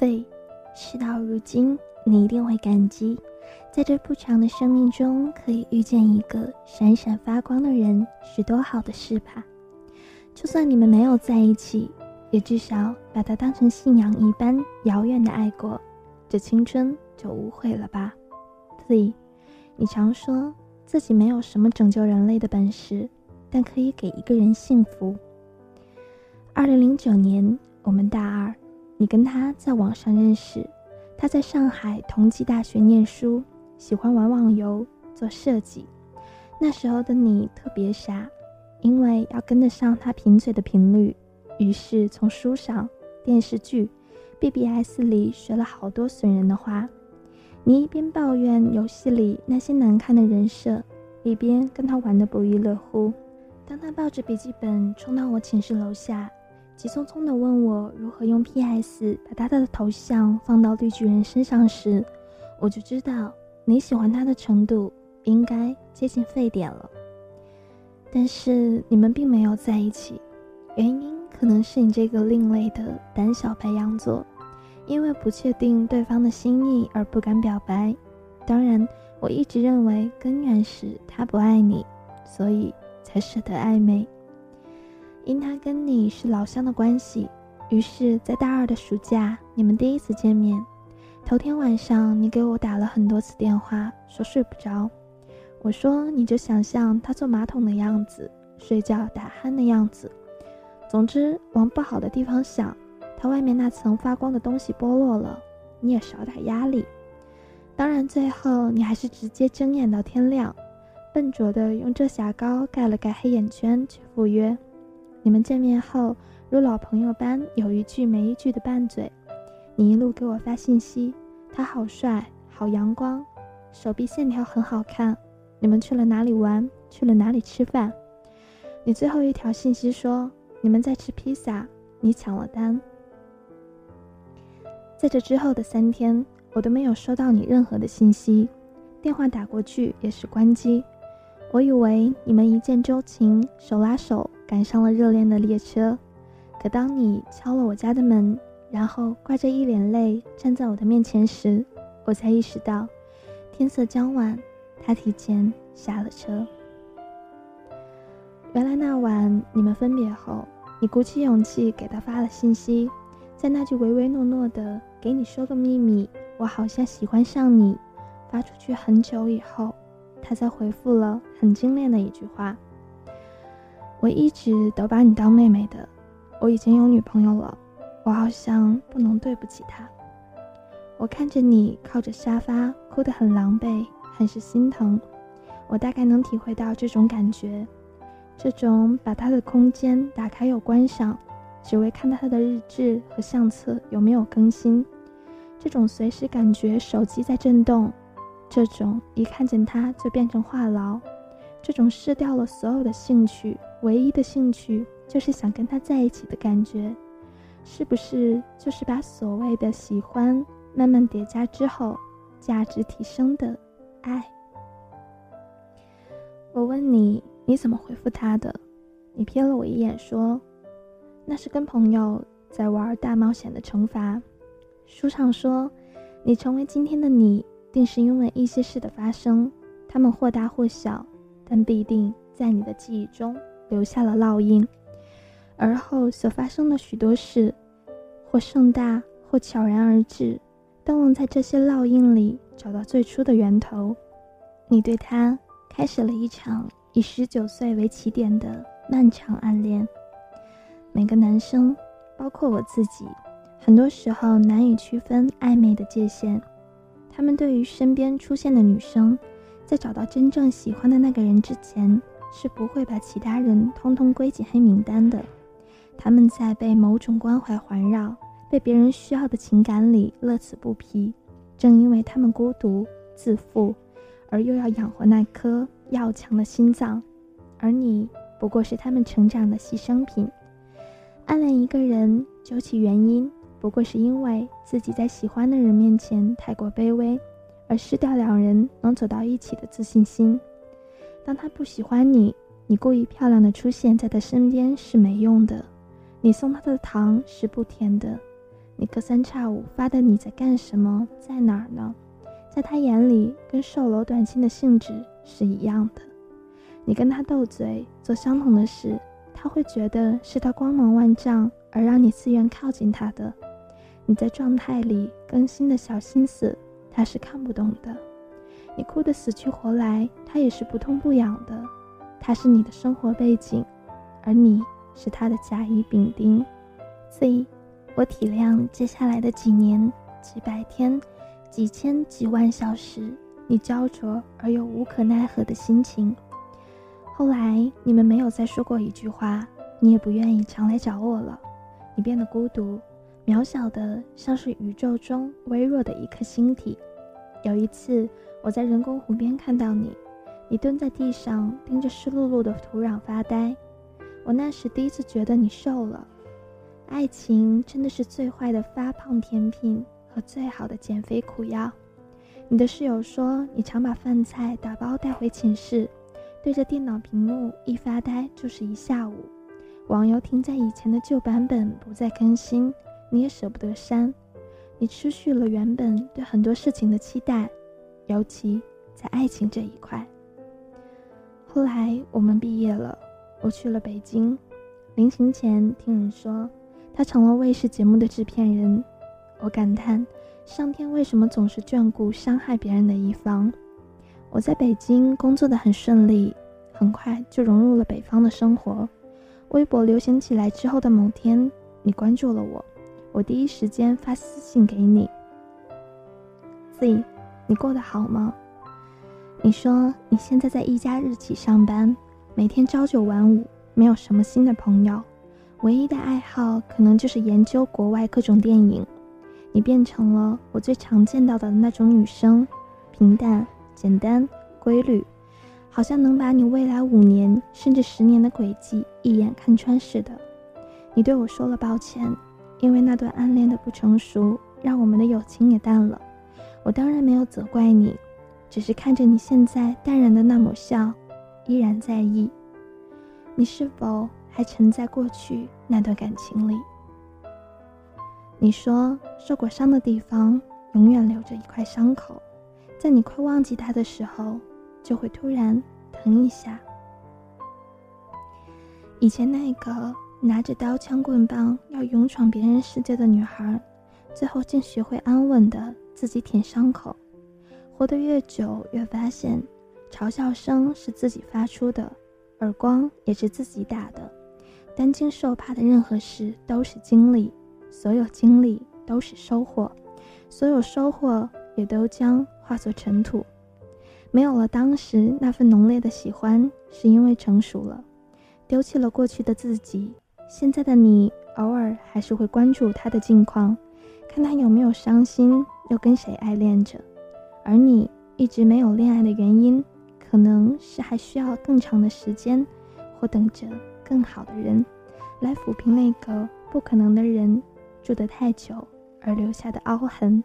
，V，事到如今，你一定会感激，在这不长的生命中，可以遇见一个闪闪发光的人，是多好的事吧？就算你们没有在一起，也至少把他当成信仰一般遥远的爱过，这青春就无悔了吧？Z，你常说自己没有什么拯救人类的本事，但可以给一个人幸福。二零零九年，我们大二。你跟他在网上认识，他在上海同济大学念书，喜欢玩网游、做设计。那时候的你特别傻，因为要跟得上他贫嘴的频率，于是从书上、电视剧、BBS 里学了好多损人的话。你一边抱怨游戏里那些难看的人设，一边跟他玩得不亦乐乎。当他抱着笔记本冲到我寝室楼下。急匆匆地问我如何用 PS 把他的头像放到绿巨人身上时，我就知道你喜欢他的程度应该接近沸点了。但是你们并没有在一起，原因可能是你这个另类的胆小白羊座，因为不确定对方的心意而不敢表白。当然，我一直认为根源是他不爱你，所以才舍得暧昧。因他跟你是老乡的关系，于是，在大二的暑假，你们第一次见面。头天晚上，你给我打了很多次电话，说睡不着。我说，你就想象他坐马桶的样子，睡觉打鼾的样子。总之，往不好的地方想，他外面那层发光的东西剥落了，你也少点压力。当然，最后你还是直接睁眼到天亮，笨拙的用遮瑕膏盖了盖黑眼圈，去赴约。你们见面后，如老朋友般有一句没一句的拌嘴。你一路给我发信息，他好帅，好阳光，手臂线条很好看。你们去了哪里玩？去了哪里吃饭？你最后一条信息说你们在吃披萨，你抢了单。在这之后的三天，我都没有收到你任何的信息，电话打过去也是关机。我以为你们一见钟情，手拉手。赶上了热恋的列车，可当你敲了我家的门，然后挂着一脸泪站在我的面前时，我才意识到，天色将晚，他提前下了车。原来那晚你们分别后，你鼓起勇气给他发了信息，在那句唯唯诺诺的“给你说个秘密，我好像喜欢上你”发出去很久以后，他才回复了很精炼的一句话。我一直都把你当妹妹的，我已经有女朋友了，我好像不能对不起她。我看着你靠着沙发哭得很狼狈，很是心疼。我大概能体会到这种感觉，这种把他的空间打开又关上，只为看他的日志和相册有没有更新，这种随时感觉手机在震动，这种一看见他就变成话痨。这种失掉了所有的兴趣，唯一的兴趣就是想跟他在一起的感觉，是不是就是把所谓的喜欢慢慢叠加之后，价值提升的爱？我问你，你怎么回复他的？你瞥了我一眼，说：“那是跟朋友在玩大冒险的惩罚。”书上说，你成为今天的你，定是因为一些事的发生，他们或大或小。但必定在你的记忆中留下了烙印，而后所发生的许多事，或盛大，或悄然而至，都能在这些烙印里找到最初的源头。你对他开始了一场以十九岁为起点的漫长暗恋。每个男生，包括我自己，很多时候难以区分暧昧的界限。他们对于身边出现的女生。在找到真正喜欢的那个人之前，是不会把其他人通通归进黑名单的。他们在被某种关怀环绕、被别人需要的情感里乐此不疲。正因为他们孤独、自负，而又要养活那颗要强的心脏，而你不过是他们成长的牺牲品。暗恋一个人，究其原因，不过是因为自己在喜欢的人面前太过卑微。而失掉两人能走到一起的自信心。当他不喜欢你，你故意漂亮的出现在他身边是没用的。你送他的糖是不甜的。你隔三差五发的“你在干什么，在哪儿呢”，在他眼里跟售楼短信的性质是一样的。你跟他斗嘴，做相同的事，他会觉得是他光芒万丈而让你自愿靠近他的。你在状态里更新的小心思，他是看不懂的。你哭得死去活来，他也是不痛不痒的。他是你的生活背景，而你是他的甲乙丙丁。所以，我体谅接下来的几年、几百天、几千几万小时，你焦灼而又无可奈何的心情。后来，你们没有再说过一句话，你也不愿意常来找我了。你变得孤独、渺小的，像是宇宙中微弱的一颗星体。有一次，我在人工湖边看到你，你蹲在地上盯着湿漉漉的土壤发呆。我那时第一次觉得你瘦了。爱情真的是最坏的发胖甜品和最好的减肥苦药。你的室友说你常把饭菜打包带回寝室，对着电脑屏幕一发呆就是一下午。网游停在以前的旧版本不再更新，你也舍不得删。你失去了原本对很多事情的期待，尤其在爱情这一块。后来我们毕业了，我去了北京。临行前听人说。他成了卫视节目的制片人，我感叹，上天为什么总是眷顾伤害别人的一方？我在北京工作的很顺利，很快就融入了北方的生活。微博流行起来之后的某天，你关注了我，我第一时间发私信给你：“Z，你过得好吗？”你说你现在在一家日企上班，每天朝九晚五，没有什么新的朋友。唯一的爱好可能就是研究国外各种电影，你变成了我最常见到的那种女生，平淡、简单、规律，好像能把你未来五年甚至十年的轨迹一眼看穿似的。你对我说了抱歉，因为那段暗恋的不成熟，让我们的友情也淡了。我当然没有责怪你，只是看着你现在淡然的那抹笑，依然在意。你是否？还沉在过去那段感情里。你说受过伤的地方永远留着一块伤口，在你快忘记它的时候，就会突然疼一下。以前那个拿着刀枪棍棒要勇闯别人世界的女孩，最后竟学会安稳的自己舔伤口。活得越久，越发现嘲笑声是自己发出的，耳光也是自己打的。担惊受怕的任何事都是经历，所有经历都是收获，所有收获也都将化作尘土。没有了当时那份浓烈的喜欢，是因为成熟了，丢弃了过去的自己。现在的你偶尔还是会关注他的近况，看他有没有伤心，又跟谁爱恋着。而你一直没有恋爱的原因，可能是还需要更长的时间，或等着。更好的人，来抚平那个不可能的人住得太久而留下的凹痕。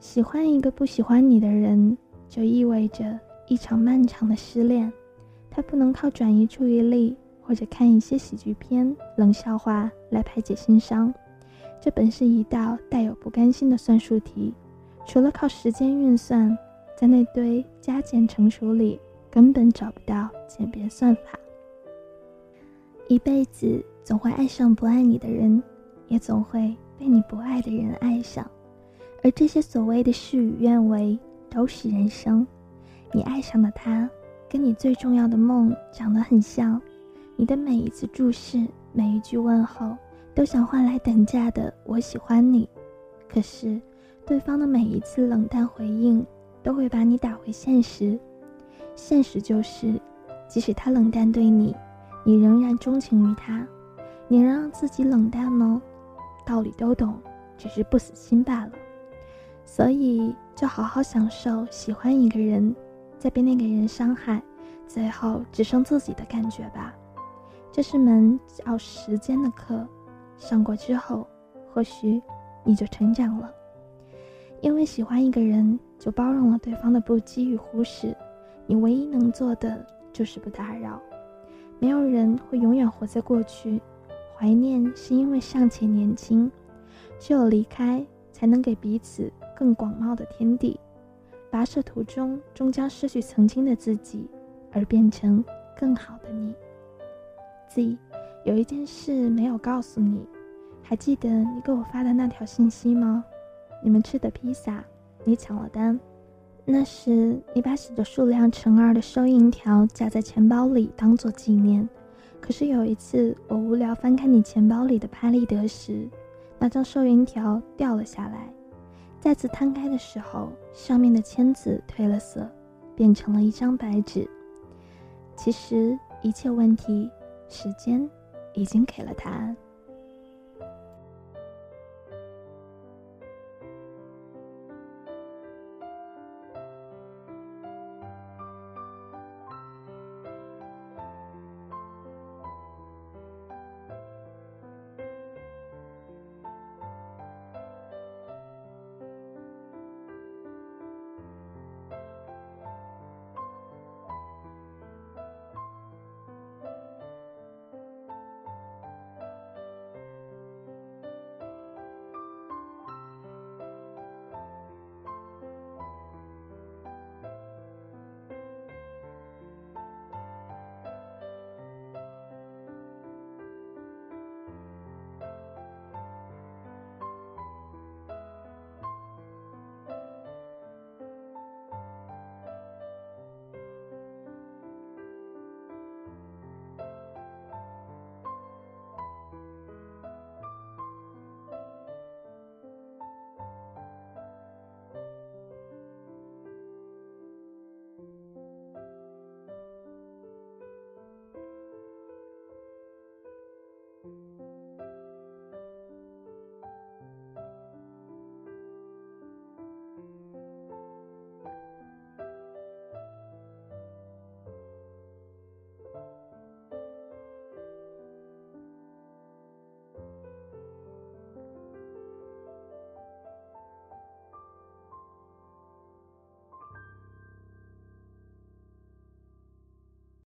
喜欢一个不喜欢你的人，就意味着一场漫长的失恋。他不能靠转移注意力或者看一些喜剧片、冷笑话来排解心伤。这本是一道带有不甘心的算术题，除了靠时间运算，在那堆加减乘除里根本找不到简便算法。一辈子总会爱上不爱你的人，也总会被你不爱的人爱上，而这些所谓的事与愿违都是人生。你爱上的他，跟你最重要的梦长得很像，你的每一次注视，每一句问候，都想换来等价的“我喜欢你”。可是，对方的每一次冷淡回应，都会把你打回现实。现实就是，即使他冷淡对你。你仍然钟情于他，你能让自己冷淡吗？道理都懂，只是不死心罢了。所以，就好好享受喜欢一个人，再被那个人伤害，最后只剩自己的感觉吧。这是门叫时间的课，上过之后，或许你就成长了。因为喜欢一个人，就包容了对方的不羁与忽视，你唯一能做的就是不打扰。没有人会永远活在过去，怀念是因为尚且年轻，只有离开，才能给彼此更广袤的天地。跋涉途中，终将失去曾经的自己，而变成更好的你。Z，有一件事没有告诉你，还记得你给我发的那条信息吗？你们吃的披萨，你抢了单。那时你把写着数量乘二的收银条夹在钱包里当做纪念。可是有一次我无聊翻看你钱包里的拍立得时，那张收银条掉了下来。再次摊开的时候，上面的签字褪了色，变成了一张白纸。其实一切问题，时间已经给了答案。